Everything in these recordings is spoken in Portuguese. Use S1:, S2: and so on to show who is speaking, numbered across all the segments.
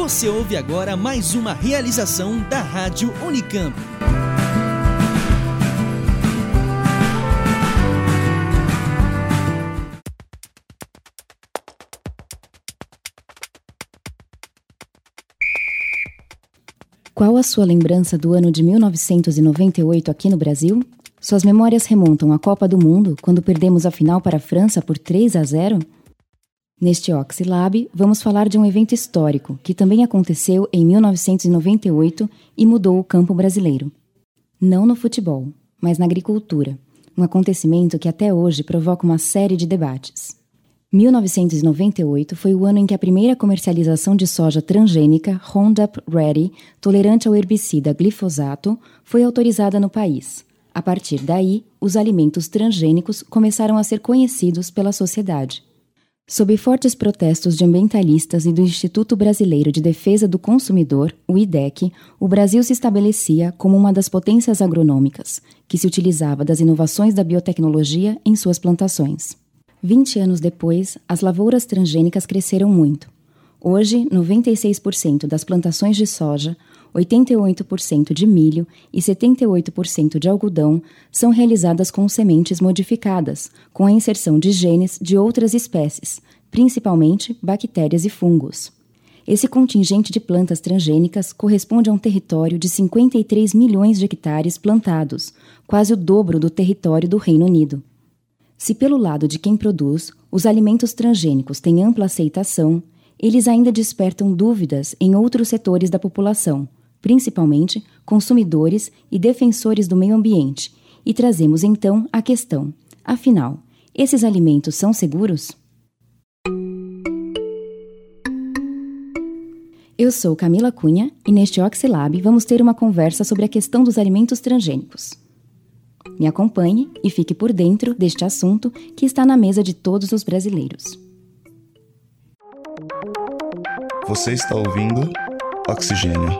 S1: Você ouve agora mais uma realização da Rádio Unicamp.
S2: Qual a sua lembrança do ano de 1998 aqui no Brasil? Suas memórias remontam à Copa do Mundo, quando perdemos a final para a França por 3 a 0? Neste Oxilab, vamos falar de um evento histórico que também aconteceu em 1998 e mudou o campo brasileiro. Não no futebol, mas na agricultura, um acontecimento que até hoje provoca uma série de debates. 1998 foi o ano em que a primeira comercialização de soja transgênica Roundup Ready, tolerante ao herbicida glifosato, foi autorizada no país. A partir daí, os alimentos transgênicos começaram a ser conhecidos pela sociedade. Sob fortes protestos de ambientalistas e do Instituto Brasileiro de Defesa do Consumidor, o IDEC, o Brasil se estabelecia como uma das potências agronômicas, que se utilizava das inovações da biotecnologia em suas plantações. Vinte anos depois, as lavouras transgênicas cresceram muito. Hoje, 96% das plantações de soja, 88% de milho e 78% de algodão são realizadas com sementes modificadas, com a inserção de genes de outras espécies, principalmente bactérias e fungos. Esse contingente de plantas transgênicas corresponde a um território de 53 milhões de hectares plantados, quase o dobro do território do Reino Unido. Se, pelo lado de quem produz, os alimentos transgênicos têm ampla aceitação, eles ainda despertam dúvidas em outros setores da população principalmente consumidores e defensores do meio ambiente, e trazemos então a questão: afinal, esses alimentos são seguros? Eu sou Camila Cunha e neste Oxilab vamos ter uma conversa sobre a questão dos alimentos transgênicos. Me acompanhe e fique por dentro deste assunto que está na mesa de todos os brasileiros.
S3: Você está ouvindo Oxigênio.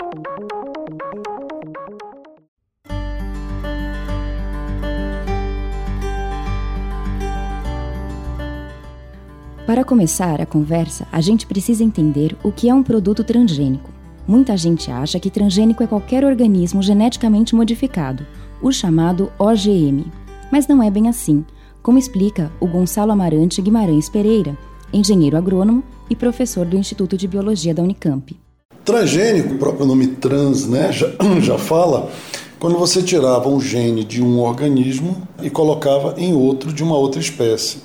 S2: Para começar a conversa, a gente precisa entender o que é um produto transgênico. Muita gente acha que transgênico é qualquer organismo geneticamente modificado, o chamado OGM. Mas não é bem assim, como explica o Gonçalo Amarante Guimarães Pereira, engenheiro agrônomo e professor do Instituto de Biologia da Unicamp.
S4: Transgênico, o próprio nome trans, né, já, já fala, quando você tirava um gene de um organismo e colocava em outro de uma outra espécie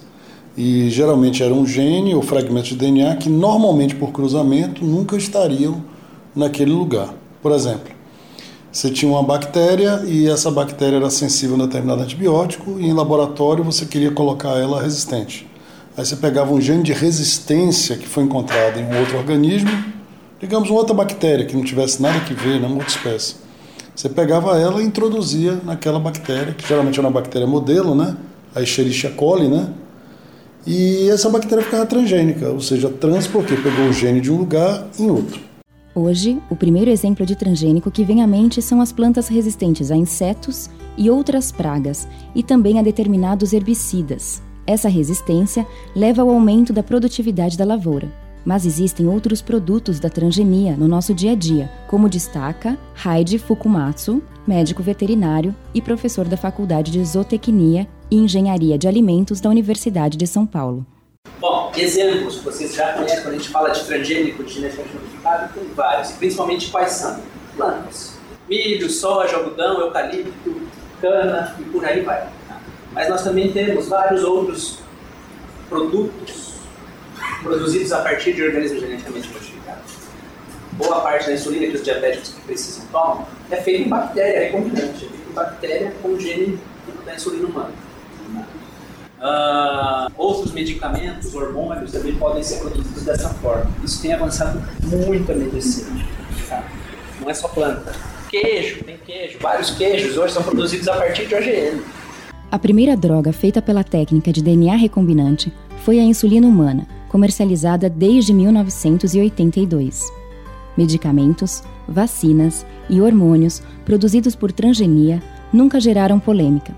S4: e geralmente era um gene ou fragmentos de DNA que normalmente por cruzamento nunca estariam naquele lugar. Por exemplo, você tinha uma bactéria e essa bactéria era sensível a determinado antibiótico e em laboratório você queria colocar ela resistente. Aí você pegava um gene de resistência que foi encontrado em um outro organismo, digamos uma outra bactéria que não tivesse nada que ver, uma outra espécie. Você pegava ela e introduzia naquela bactéria, que geralmente era uma bactéria modelo, né? A Escherichia coli, né? E essa bactéria ficava transgênica, ou seja, trans porque pegou o gene de um lugar em outro.
S2: Hoje, o primeiro exemplo de transgênico que vem à mente são as plantas resistentes a insetos e outras pragas, e também a determinados herbicidas. Essa resistência leva ao aumento da produtividade da lavoura. Mas existem outros produtos da transgenia no nosso dia a dia, como destaca Heidi Fukumatsu, médico veterinário e professor da Faculdade de Zootecnia e Engenharia de Alimentos da Universidade de São Paulo.
S5: Bom, exemplos, vocês já conhecem quando a gente fala de transgênico, de geneticamente modificado, tem vários, e principalmente quais são? Plantas. Milho, soja, algodão, eucalipto, cana e por aí vai. Mas nós também temos vários outros produtos produzidos a partir de organismos geneticamente modificados. Boa parte da insulina que os diabéticos precisam tomam é feita em bactéria, é recombinante, é feita em bactéria com gene da insulina humana. Uh, outros medicamentos, hormônios, também podem ser produzidos dessa forma. Isso tem avançado muito a medicina. Tá? Não é só planta. Queijo, tem queijo, vários queijos hoje são produzidos a partir de OGM.
S2: A primeira droga feita pela técnica de DNA recombinante foi a insulina humana, comercializada desde 1982. Medicamentos, vacinas e hormônios produzidos por transgenia nunca geraram polêmica,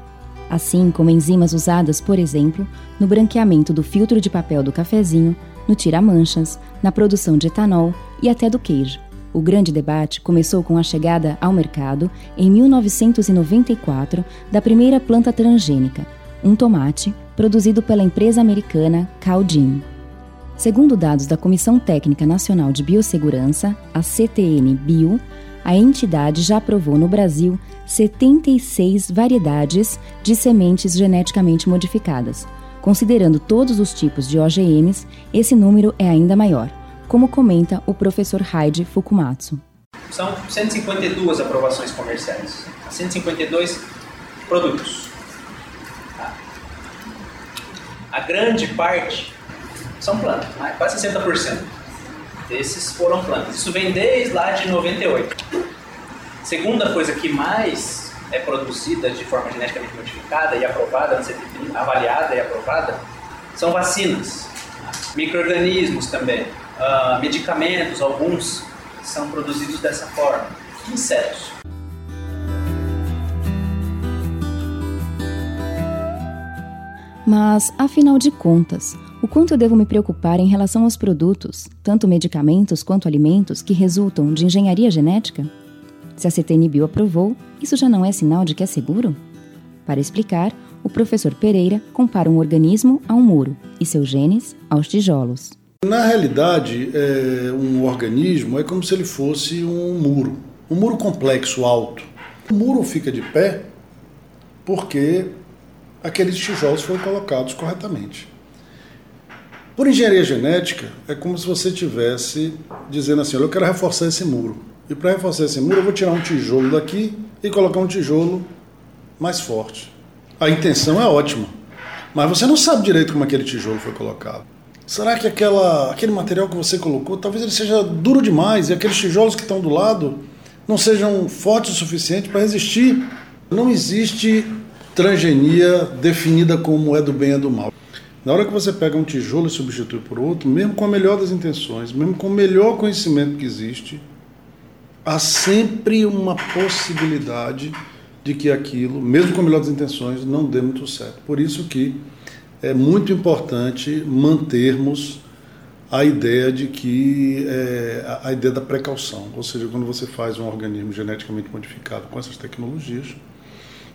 S2: assim como enzimas usadas, por exemplo, no branqueamento do filtro de papel do cafezinho, no tira-manchas, na produção de etanol e até do queijo. O grande debate começou com a chegada ao mercado, em 1994, da primeira planta transgênica, um tomate produzido pela empresa americana Caldin. Segundo dados da Comissão Técnica Nacional de Biossegurança, a CTN Bio, a entidade já aprovou no Brasil 76 variedades de sementes geneticamente modificadas. Considerando todos os tipos de OGMs, esse número é ainda maior, como comenta o professor Heidi Fukumatsu.
S5: São 152 aprovações comerciais, 152 produtos. A grande parte são plantas, né? quase 60% desses foram plantas. Isso vem desde lá de 98. Segunda coisa que mais é produzida de forma geneticamente modificada e aprovada, avaliada e aprovada, são vacinas, microorganismos também, uh, medicamentos, alguns são produzidos dessa forma, insetos.
S2: Mas, afinal de contas, o quanto eu devo me preocupar em relação aos produtos, tanto medicamentos quanto alimentos, que resultam de engenharia genética? Se a CTNBio aprovou, isso já não é sinal de que é seguro? Para explicar, o professor Pereira compara um organismo a um muro e seus genes aos tijolos.
S4: Na realidade, é, um organismo é como se ele fosse um muro, um muro complexo, alto. O muro fica de pé porque aqueles tijolos foram colocados corretamente. Por engenharia genética, é como se você tivesse dizendo assim: eu quero reforçar esse muro. E para reforçar esse muro, eu vou tirar um tijolo daqui e colocar um tijolo mais forte. A intenção é ótima, mas você não sabe direito como aquele tijolo foi colocado. Será que aquela, aquele material que você colocou, talvez ele seja duro demais e aqueles tijolos que estão do lado não sejam fortes o suficiente para resistir? Não existe transgenia definida como é do bem e do mal. Na hora que você pega um tijolo e substitui por outro, mesmo com a melhor das intenções, mesmo com o melhor conhecimento que existe, há sempre uma possibilidade de que aquilo, mesmo com a melhor das intenções, não dê muito certo. Por isso que é muito importante mantermos a ideia de que é, a ideia da precaução, ou seja, quando você faz um organismo geneticamente modificado com essas tecnologias,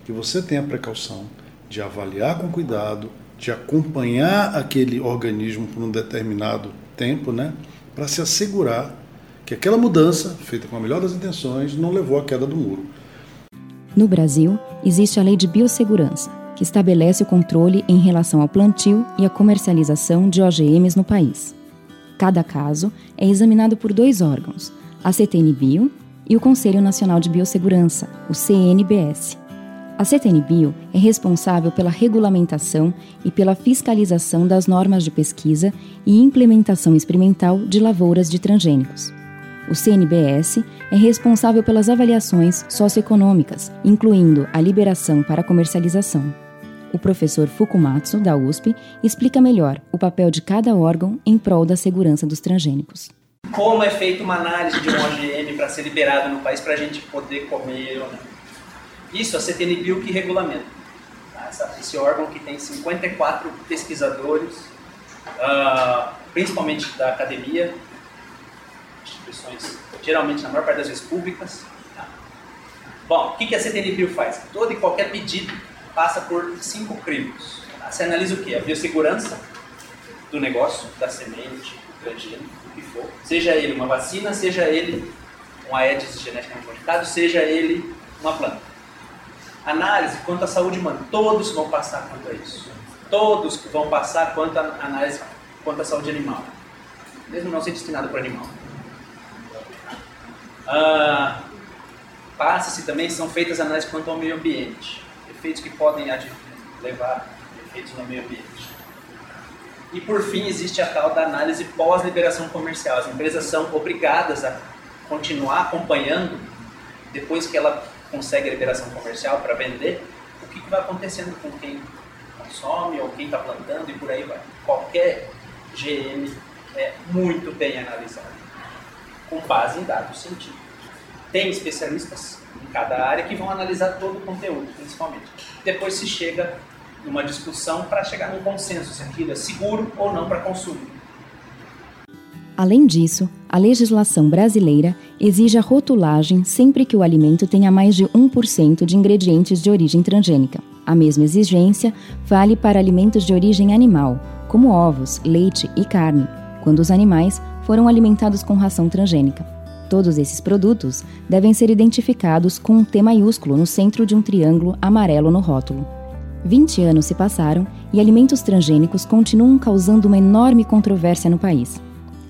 S4: que você tenha a precaução de avaliar com cuidado, de acompanhar aquele organismo por um determinado tempo, né, para se assegurar que aquela mudança, feita com a melhor das intenções, não levou à queda do muro.
S2: No Brasil, existe a Lei de Biossegurança, que estabelece o controle em relação ao plantio e à comercialização de OGMs no país. Cada caso é examinado por dois órgãos, a CTN-Bio e o Conselho Nacional de Biossegurança, o CNBS. A CTN-Bio é responsável pela regulamentação e pela fiscalização das normas de pesquisa e implementação experimental de lavouras de transgênicos. O CNBS é responsável pelas avaliações socioeconômicas, incluindo a liberação para comercialização. O professor Fukumatsu, da USP, explica melhor o papel de cada órgão em prol da segurança dos transgênicos.
S5: Como é feita uma análise de um OGM para ser liberado no país para a gente poder comer ou não? Isso a CTNBio que regulamenta. Tá? Esse órgão que tem 54 pesquisadores, uh, principalmente da academia, instituições geralmente na maior parte das vezes públicas. Tá? Bom, o que a CTNBio faz? Todo e qualquer pedido passa por cinco crimes. Você analisa o que? A biossegurança do negócio, da semente, do transgênico, o que for. Seja ele uma vacina, seja ele um Aedes geneticamente modificado, seja ele uma planta análise quanto à saúde humana. Todos vão passar quanto a isso. Todos vão passar quanto à análise quanto à saúde animal. Mesmo não ser destinado para animal. Ah, Passa-se também, são feitas análises quanto ao meio ambiente. Efeitos que podem levar efeitos no meio ambiente. E por fim, existe a tal da análise pós-liberação comercial. As empresas são obrigadas a continuar acompanhando depois que ela consegue a liberação comercial para vender, o que, que vai acontecendo com quem consome ou quem está plantando e por aí vai. Qualquer GM é muito bem analisado, com base em dados científicos. Tem especialistas em cada área que vão analisar todo o conteúdo, principalmente. Depois se chega numa discussão para chegar num consenso se aquilo é seguro ou não para consumo.
S2: Além disso, a legislação brasileira exige a rotulagem sempre que o alimento tenha mais de 1% de ingredientes de origem transgênica. A mesma exigência vale para alimentos de origem animal, como ovos, leite e carne, quando os animais foram alimentados com ração transgênica. Todos esses produtos devem ser identificados com um T maiúsculo no centro de um triângulo amarelo no rótulo. 20 anos se passaram e alimentos transgênicos continuam causando uma enorme controvérsia no país.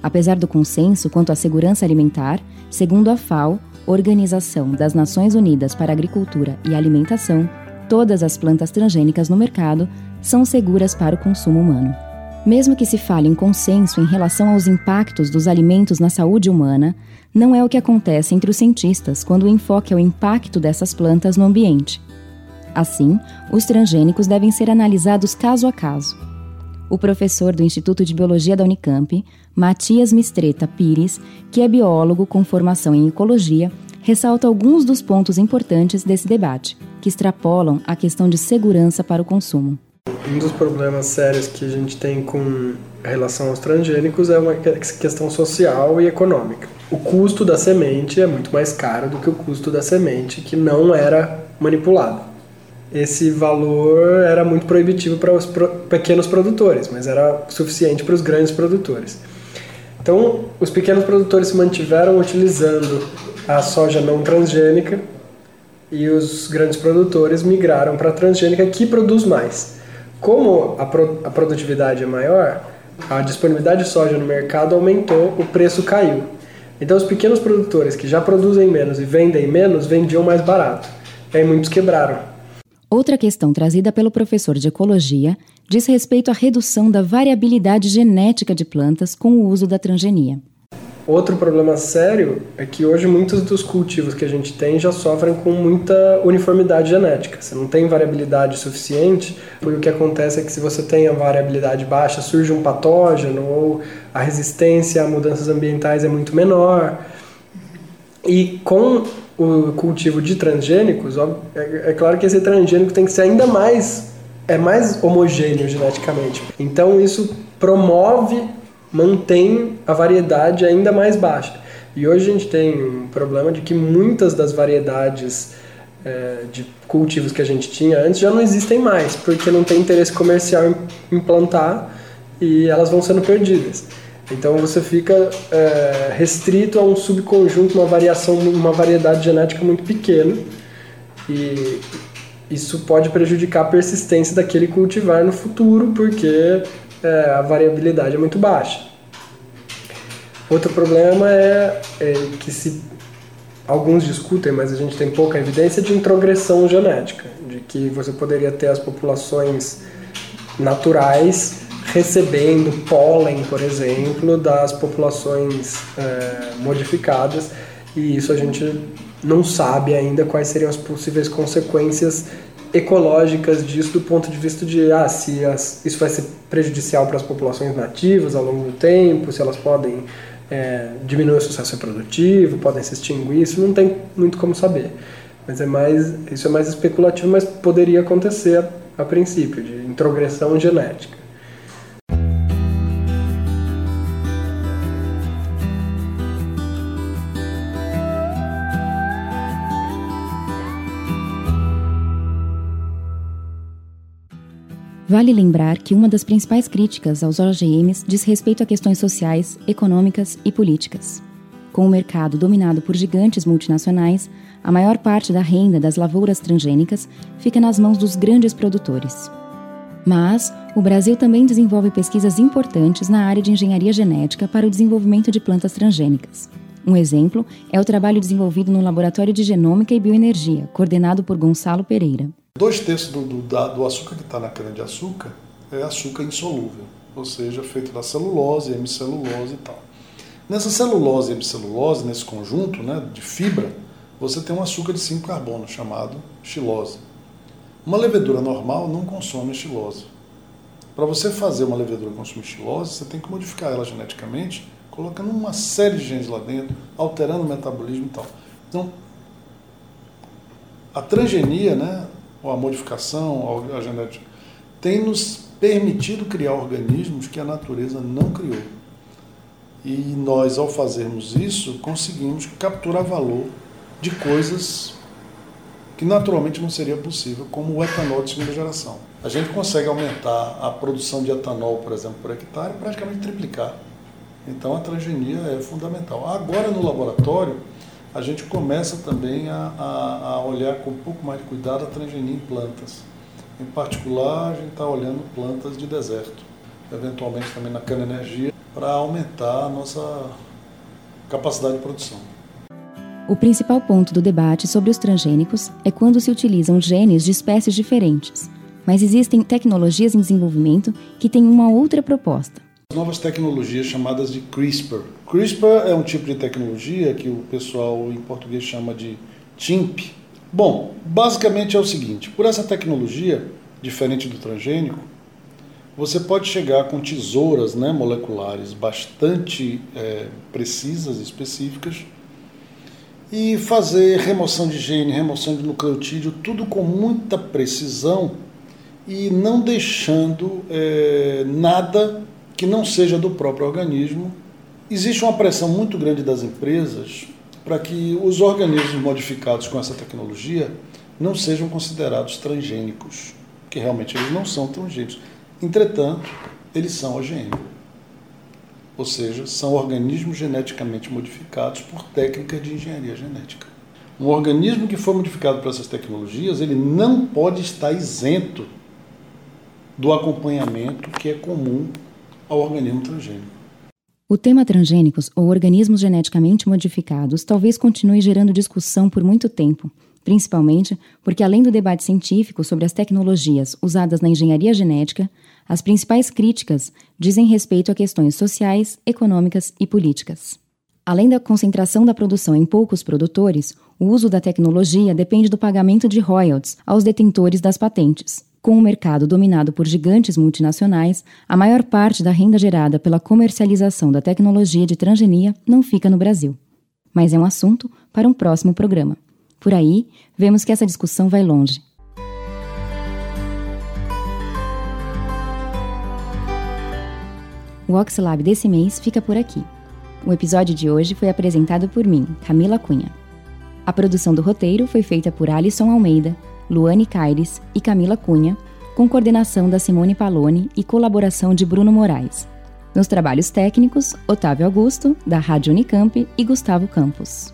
S2: Apesar do consenso quanto à segurança alimentar, segundo a FAO, Organização das Nações Unidas para Agricultura e Alimentação, todas as plantas transgênicas no mercado são seguras para o consumo humano. Mesmo que se fale em consenso em relação aos impactos dos alimentos na saúde humana, não é o que acontece entre os cientistas quando o enfoque é o impacto dessas plantas no ambiente. Assim, os transgênicos devem ser analisados caso a caso. O professor do Instituto de Biologia da Unicamp, Matias Mistreta Pires, que é biólogo com formação em ecologia, ressalta alguns dos pontos importantes desse debate, que extrapolam a questão de segurança para o consumo.
S6: Um dos problemas sérios que a gente tem com relação aos transgênicos é uma questão social e econômica. O custo da semente é muito mais caro do que o custo da semente que não era manipulada esse valor era muito proibitivo para os pequenos produtores, mas era suficiente para os grandes produtores. Então, os pequenos produtores se mantiveram utilizando a soja não transgênica e os grandes produtores migraram para a transgênica que produz mais. Como a, pro a produtividade é maior, a disponibilidade de soja no mercado aumentou, o preço caiu. Então, os pequenos produtores que já produzem menos e vendem menos vendiam mais barato. E aí muitos quebraram.
S2: Outra questão trazida pelo professor de ecologia diz respeito à redução da variabilidade genética de plantas com o uso da transgenia.
S6: Outro problema sério é que hoje muitos dos cultivos que a gente tem já sofrem com muita uniformidade genética. Você não tem variabilidade suficiente, e o que acontece é que se você tem a variabilidade baixa, surge um patógeno ou a resistência a mudanças ambientais é muito menor. E com o cultivo de transgênicos, é, é claro que esse transgênico tem que ser ainda mais é mais homogêneo geneticamente. Então isso promove, mantém a variedade ainda mais baixa. E hoje a gente tem um problema de que muitas das variedades é, de cultivos que a gente tinha antes já não existem mais, porque não tem interesse comercial em implantar e elas vão sendo perdidas. Então você fica é, restrito a um subconjunto, uma variação, uma variedade genética muito pequena e isso pode prejudicar a persistência daquele cultivar no futuro porque é, a variabilidade é muito baixa. Outro problema é, é, que se alguns discutem, mas a gente tem pouca evidência de introgressão genética, de que você poderia ter as populações naturais recebendo pólen, por exemplo, das populações é, modificadas, e isso a gente não sabe ainda quais seriam as possíveis consequências ecológicas disso do ponto de vista de ah, se as, isso vai ser prejudicial para as populações nativas ao longo do tempo, se elas podem é, diminuir o sucesso reprodutivo, podem se extinguir, isso não tem muito como saber. Mas é mais, isso é mais especulativo, mas poderia acontecer a, a princípio, de introgressão genética.
S2: Vale lembrar que uma das principais críticas aos OGMs diz respeito a questões sociais, econômicas e políticas. Com o mercado dominado por gigantes multinacionais, a maior parte da renda das lavouras transgênicas fica nas mãos dos grandes produtores. Mas o Brasil também desenvolve pesquisas importantes na área de engenharia genética para o desenvolvimento de plantas transgênicas. Um exemplo é o trabalho desenvolvido no Laboratório de Genômica e Bioenergia, coordenado por Gonçalo Pereira.
S4: Dois terços do, do, do açúcar que está na cana-de-açúcar é açúcar insolúvel, ou seja, feito da celulose, hemicelulose e tal. Nessa celulose e hemicelulose, nesse conjunto né, de fibra, você tem um açúcar de 5 carbono chamado xilose. Uma levedura normal não consome xilose. Para você fazer uma levedura consumir xilose, você tem que modificar ela geneticamente, colocando uma série de genes lá dentro, alterando o metabolismo e tal. Então, a transgenia, né, ou a modificação, a genética, tem nos permitido criar organismos que a natureza não criou. E nós, ao fazermos isso, conseguimos capturar valor de coisas que naturalmente não seria possível, como o etanol de segunda geração. A gente consegue aumentar a produção de etanol, por exemplo, por hectare, praticamente triplicar. Então a transgenia é fundamental. Agora no laboratório, a gente começa também a, a, a olhar com um pouco mais de cuidado a transgenia em plantas. Em particular, a gente está olhando plantas de deserto, eventualmente também na cana-energia, para aumentar a nossa capacidade de produção.
S2: O principal ponto do debate sobre os transgênicos é quando se utilizam genes de espécies diferentes, mas existem tecnologias em desenvolvimento que têm uma outra proposta.
S4: Novas tecnologias chamadas de CRISPR. CRISPR é um tipo de tecnologia que o pessoal em português chama de TIMP. Bom, basicamente é o seguinte: por essa tecnologia, diferente do transgênico, você pode chegar com tesouras né, moleculares bastante é, precisas, específicas, e fazer remoção de gene, remoção de nucleotídeo, tudo com muita precisão e não deixando é, nada que não seja do próprio organismo. Existe uma pressão muito grande das empresas para que os organismos modificados com essa tecnologia não sejam considerados transgênicos, que realmente eles não são transgênicos. Entretanto, eles são OGM ou seja, são organismos geneticamente modificados por técnicas de engenharia genética. Um organismo que for modificado por essas tecnologias, ele não pode estar isento do acompanhamento que é comum ao organismo transgênico.
S2: O tema transgênicos ou organismos geneticamente modificados talvez continue gerando discussão por muito tempo, principalmente porque, além do debate científico sobre as tecnologias usadas na engenharia genética, as principais críticas dizem respeito a questões sociais, econômicas e políticas. Além da concentração da produção em poucos produtores, o uso da tecnologia depende do pagamento de royalties aos detentores das patentes. Com o mercado dominado por gigantes multinacionais, a maior parte da renda gerada pela comercialização da tecnologia de transgenia não fica no Brasil. Mas é um assunto para um próximo programa. Por aí, vemos que essa discussão vai longe. O Oxlab desse mês fica por aqui. O episódio de hoje foi apresentado por mim, Camila Cunha. A produção do roteiro foi feita por Alisson Almeida, Luane Caires e Camila Cunha, com coordenação da Simone Palone e colaboração de Bruno Moraes. Nos trabalhos técnicos, Otávio Augusto, da Rádio Unicamp e Gustavo Campos.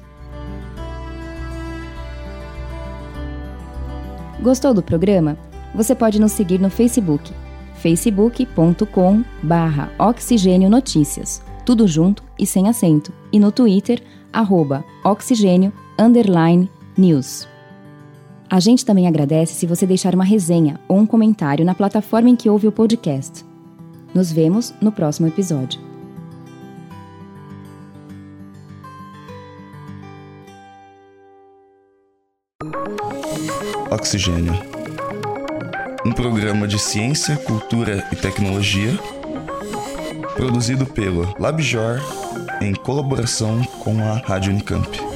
S2: Gostou do programa? Você pode nos seguir no Facebook facebook.com barra Oxigênio Notícias, tudo junto e sem acento, e no Twitter, arroba oxigênio, news. A gente também agradece se você deixar uma resenha ou um comentário na plataforma em que ouve o podcast. Nos vemos no próximo episódio.
S3: Oxigênio um programa de ciência, cultura e tecnologia, produzido pelo LabJor em colaboração com a Rádio Unicamp.